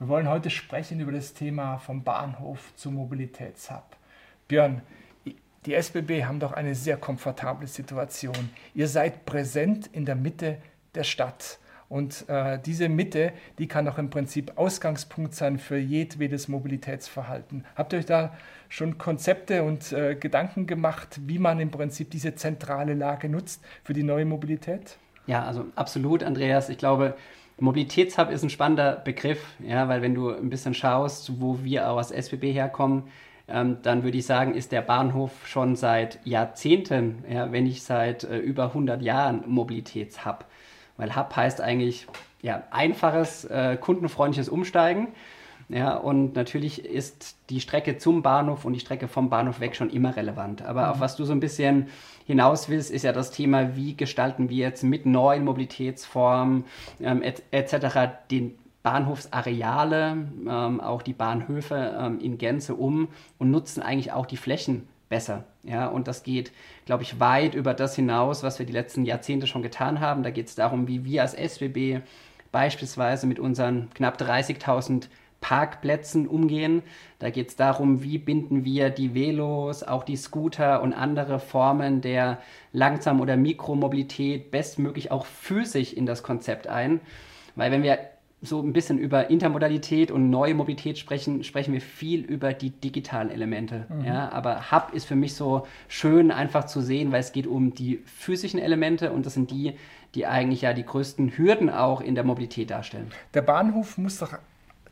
Wir wollen heute sprechen über das Thema vom Bahnhof zum Mobilitätshub. Björn, die SBB haben doch eine sehr komfortable Situation. Ihr seid präsent in der Mitte der Stadt. Und äh, diese Mitte, die kann doch im Prinzip Ausgangspunkt sein für jedwedes Mobilitätsverhalten. Habt ihr euch da schon Konzepte und äh, Gedanken gemacht, wie man im Prinzip diese zentrale Lage nutzt für die neue Mobilität? Ja, also absolut, Andreas. Ich glaube, Mobilitätshub ist ein spannender Begriff, ja, weil wenn du ein bisschen schaust, wo wir aus SBB herkommen, ähm, dann würde ich sagen, ist der Bahnhof schon seit Jahrzehnten, ja, wenn nicht seit äh, über 100 Jahren Mobilitätshub. Weil Hub heißt eigentlich ja, einfaches, äh, kundenfreundliches Umsteigen. Ja, und natürlich ist die Strecke zum Bahnhof und die Strecke vom Bahnhof weg schon immer relevant. Aber mhm. auf was du so ein bisschen hinaus willst, ist ja das Thema, wie gestalten wir jetzt mit neuen Mobilitätsformen ähm, etc. Et den Bahnhofsareale, ähm, auch die Bahnhöfe ähm, in Gänze um und nutzen eigentlich auch die Flächen besser. Ja, und das geht, glaube ich, weit über das hinaus, was wir die letzten Jahrzehnte schon getan haben. Da geht es darum, wie wir als SWB beispielsweise mit unseren knapp 30.000 Parkplätzen umgehen. Da geht es darum, wie binden wir die Velos, auch die Scooter und andere Formen der Langsam- oder Mikromobilität bestmöglich auch physisch in das Konzept ein. Weil wenn wir so ein bisschen über Intermodalität und neue Mobilität sprechen, sprechen wir viel über die digitalen Elemente. Mhm. Ja, aber Hub ist für mich so schön einfach zu sehen, weil es geht um die physischen Elemente und das sind die, die eigentlich ja die größten Hürden auch in der Mobilität darstellen. Der Bahnhof muss doch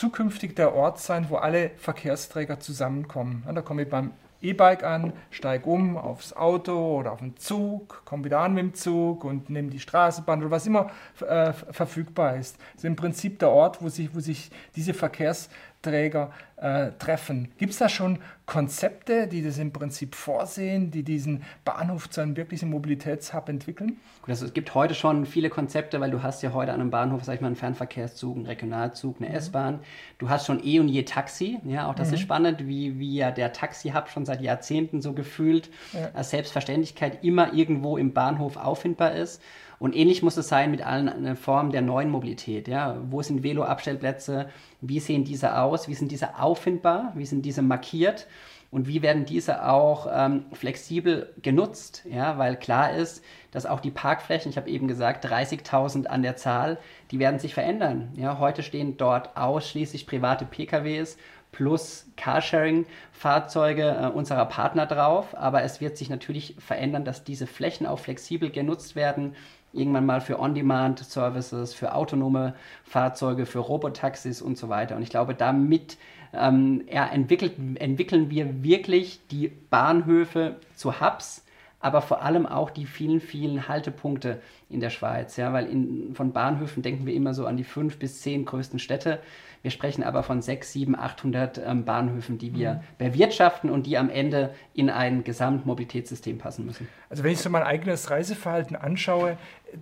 zukünftig der Ort sein, wo alle Verkehrsträger zusammenkommen. da komme ich beim E-Bike an, steige um aufs Auto oder auf den Zug, komme wieder an mit dem Zug und nehme die Straßenbahn oder was immer äh, verfügbar ist. Das ist im Prinzip der Ort, wo sich, wo sich diese Verkehrs Träger äh, treffen. Gibt es da schon Konzepte, die das im Prinzip vorsehen, die diesen Bahnhof zu einem wirklichen Mobilitätshub entwickeln? Also es gibt heute schon viele Konzepte, weil du hast ja heute an einem Bahnhof, sag ich mal, einen Fernverkehrszug, einen Regionalzug, eine mhm. S-Bahn. Du hast schon eh und je Taxi. Ja, auch das mhm. ist spannend, wie, wie ja der Taxi-Hub schon seit Jahrzehnten so gefühlt ja. als Selbstverständlichkeit immer irgendwo im Bahnhof auffindbar ist. Und ähnlich muss es sein mit allen äh, Formen der neuen Mobilität. Ja? Wo sind Velo-Abstellplätze? Wie sehen diese aus? Wie sind diese auffindbar? Wie sind diese markiert? Und wie werden diese auch ähm, flexibel genutzt? Ja, weil klar ist, dass auch die Parkflächen, ich habe eben gesagt, 30.000 an der Zahl, die werden sich verändern. Ja, heute stehen dort ausschließlich private PKWs plus Carsharing-Fahrzeuge äh, unserer Partner drauf. Aber es wird sich natürlich verändern, dass diese Flächen auch flexibel genutzt werden irgendwann mal für On-Demand-Services, für autonome Fahrzeuge, für Robotaxis und so weiter. Und ich glaube, damit ähm, entwickelt, entwickeln wir wirklich die Bahnhöfe zu Hubs, aber vor allem auch die vielen, vielen Haltepunkte in der Schweiz. Ja, weil in, von Bahnhöfen denken wir immer so an die fünf bis zehn größten Städte. Wir sprechen aber von 6, 7, 800 ähm, Bahnhöfen, die wir mhm. bewirtschaften und die am Ende in ein Gesamtmobilitätssystem passen müssen. Also wenn ich so mein eigenes Reiseverhalten anschaue,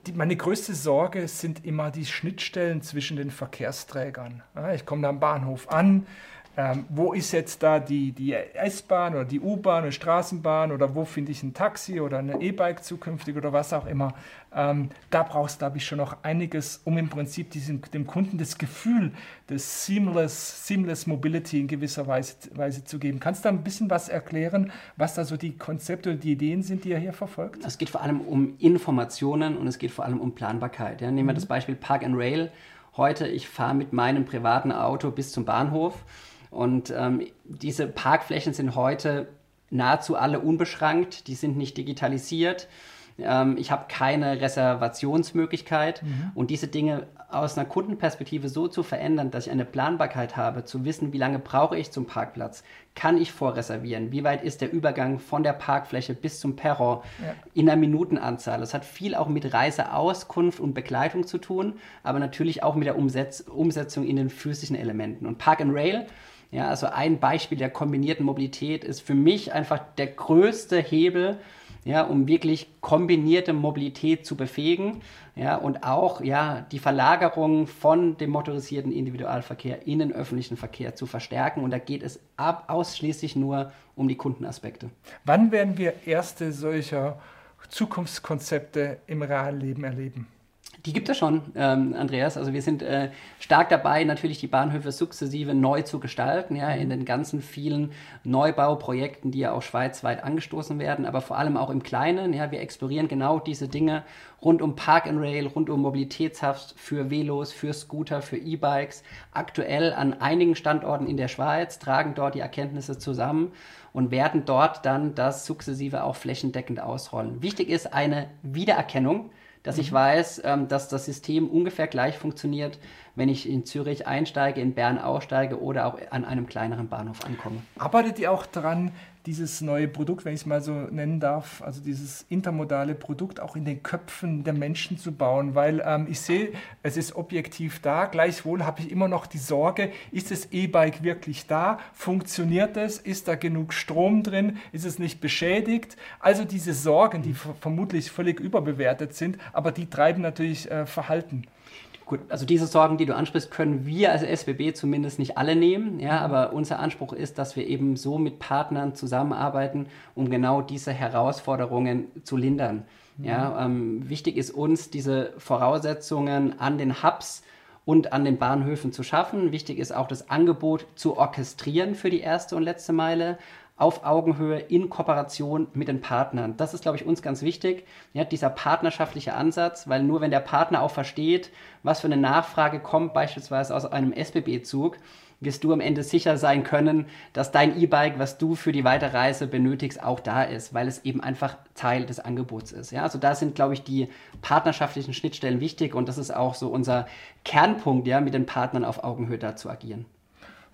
die, meine größte Sorge sind immer die Schnittstellen zwischen den Verkehrsträgern. Ja, ich komme da am Bahnhof an, ähm, wo ist jetzt da die, die S-Bahn oder die U-Bahn oder Straßenbahn oder wo finde ich ein Taxi oder ein E-Bike zukünftig oder was auch immer. Ähm, da brauchst du, glaube ich, schon noch einiges, um im Prinzip diesem, dem Kunden das Gefühl des Seamless, Seamless Mobility in gewisser Weise, Weise zu geben. Kannst du da ein bisschen was erklären, was da so die Konzepte oder die Ideen sind, die ihr hier verfolgt? Es geht vor allem um Informationen und es geht vor allem um Planbarkeit. Ja, nehmen wir mhm. das Beispiel Park and Rail. Heute, ich fahre mit meinem privaten Auto bis zum Bahnhof und ähm, diese Parkflächen sind heute nahezu alle unbeschrankt, die sind nicht digitalisiert. Ähm, ich habe keine Reservationsmöglichkeit mhm. und diese Dinge aus einer Kundenperspektive so zu verändern, dass ich eine Planbarkeit habe, zu wissen, wie lange brauche ich zum Parkplatz, kann ich vorreservieren, wie weit ist der Übergang von der Parkfläche bis zum Perron ja. in einer Minutenanzahl. Das hat viel auch mit Reiseauskunft und Begleitung zu tun, aber natürlich auch mit der Umsetz Umsetzung in den physischen Elementen. Und Park and Rail Ja, also ein Beispiel der kombinierten Mobilität ist für mich einfach der größte Hebel, ja, um wirklich kombinierte Mobilität zu befähigen ja, und auch ja, die Verlagerung von dem motorisierten Individualverkehr in den öffentlichen Verkehr zu verstärken. Und da geht es ab, ausschließlich nur um die Kundenaspekte. Wann werden wir erste solcher Zukunftskonzepte im realen Leben erleben? Die gibt es schon, ähm, Andreas. Also wir sind äh, stark dabei, natürlich die Bahnhöfe sukzessive neu zu gestalten, ja, in den ganzen vielen Neubauprojekten, die ja auch schweizweit angestoßen werden, aber vor allem auch im Kleinen. Ja, wir explorieren genau diese Dinge rund um Park and Rail, rund um Mobilitätshubs für Velos, für Scooter, für E-Bikes. Aktuell an einigen Standorten in der Schweiz tragen dort die Erkenntnisse zusammen und werden dort dann das sukzessive auch flächendeckend ausrollen. Wichtig ist eine Wiedererkennung dass mhm. ich weiß, ähm, dass das System ungefähr gleich funktioniert, wenn ich in Zürich einsteige, in Bern aussteige oder auch an einem kleineren Bahnhof ankomme. Arbeitet ihr auch daran, dieses neue Produkt, wenn ich es mal so nennen darf, also dieses intermodale Produkt auch in den Köpfen der Menschen zu bauen, weil ähm, ich sehe, es ist objektiv da, gleichwohl habe ich immer noch die Sorge, ist das E-Bike wirklich da, funktioniert es, ist da genug Strom drin, ist es nicht beschädigt, also diese Sorgen, die vermutlich völlig überbewertet sind, aber die treiben natürlich äh, Verhalten. Gut, also diese Sorgen, die du ansprichst, können wir als SBB zumindest nicht alle nehmen. Ja, aber unser Anspruch ist, dass wir eben so mit Partnern zusammenarbeiten, um genau diese Herausforderungen zu lindern. Mhm. Ja, ähm, wichtig ist uns, diese Voraussetzungen an den Hubs und an den Bahnhöfen zu schaffen. Wichtig ist auch das Angebot zu orchestrieren für die erste und letzte Meile, auf Augenhöhe in Kooperation mit den Partnern. Das ist, glaube ich, uns ganz wichtig, ja, dieser partnerschaftliche Ansatz, weil nur wenn der Partner auch versteht, was für eine Nachfrage kommt, beispielsweise aus einem SBB-Zug, wirst du am Ende sicher sein können, dass dein E-Bike, was du für die Weiterreise benötigst, auch da ist, weil es eben einfach Teil des Angebots ist. Ja, also da sind, glaube ich, die partnerschaftlichen Schnittstellen wichtig und das ist auch so unser Kernpunkt, ja, mit den Partnern auf Augenhöhe da zu agieren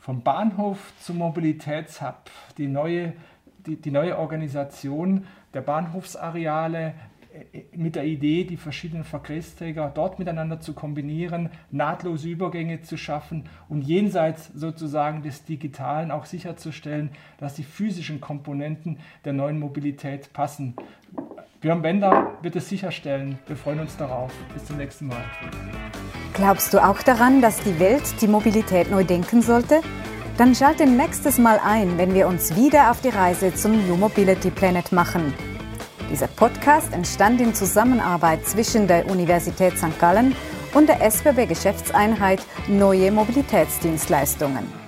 vom Bahnhof zum Mobilitätshub, die neue, die, die neue Organisation der Bahnhofsareale äh, mit der Idee, die verschiedenen Verkehrsträger dort miteinander zu kombinieren, nahtlose Übergänge zu schaffen und jenseits sozusagen des Digitalen auch sicherzustellen, dass die physischen Komponenten der neuen Mobilität passen. Björn Bender wird es sicherstellen. Wir freuen uns darauf. Bis zum nächsten Mal. Glaubst du auch daran, dass die Welt die Mobilität neu denken sollte? Dann schalte nächstes Mal ein, wenn wir uns wieder auf die Reise zum New Mobility Planet machen. Dieser Podcast entstand in Zusammenarbeit zwischen der Universität St. Gallen und der SBB Geschäftseinheit Neue Mobilitätsdienstleistungen.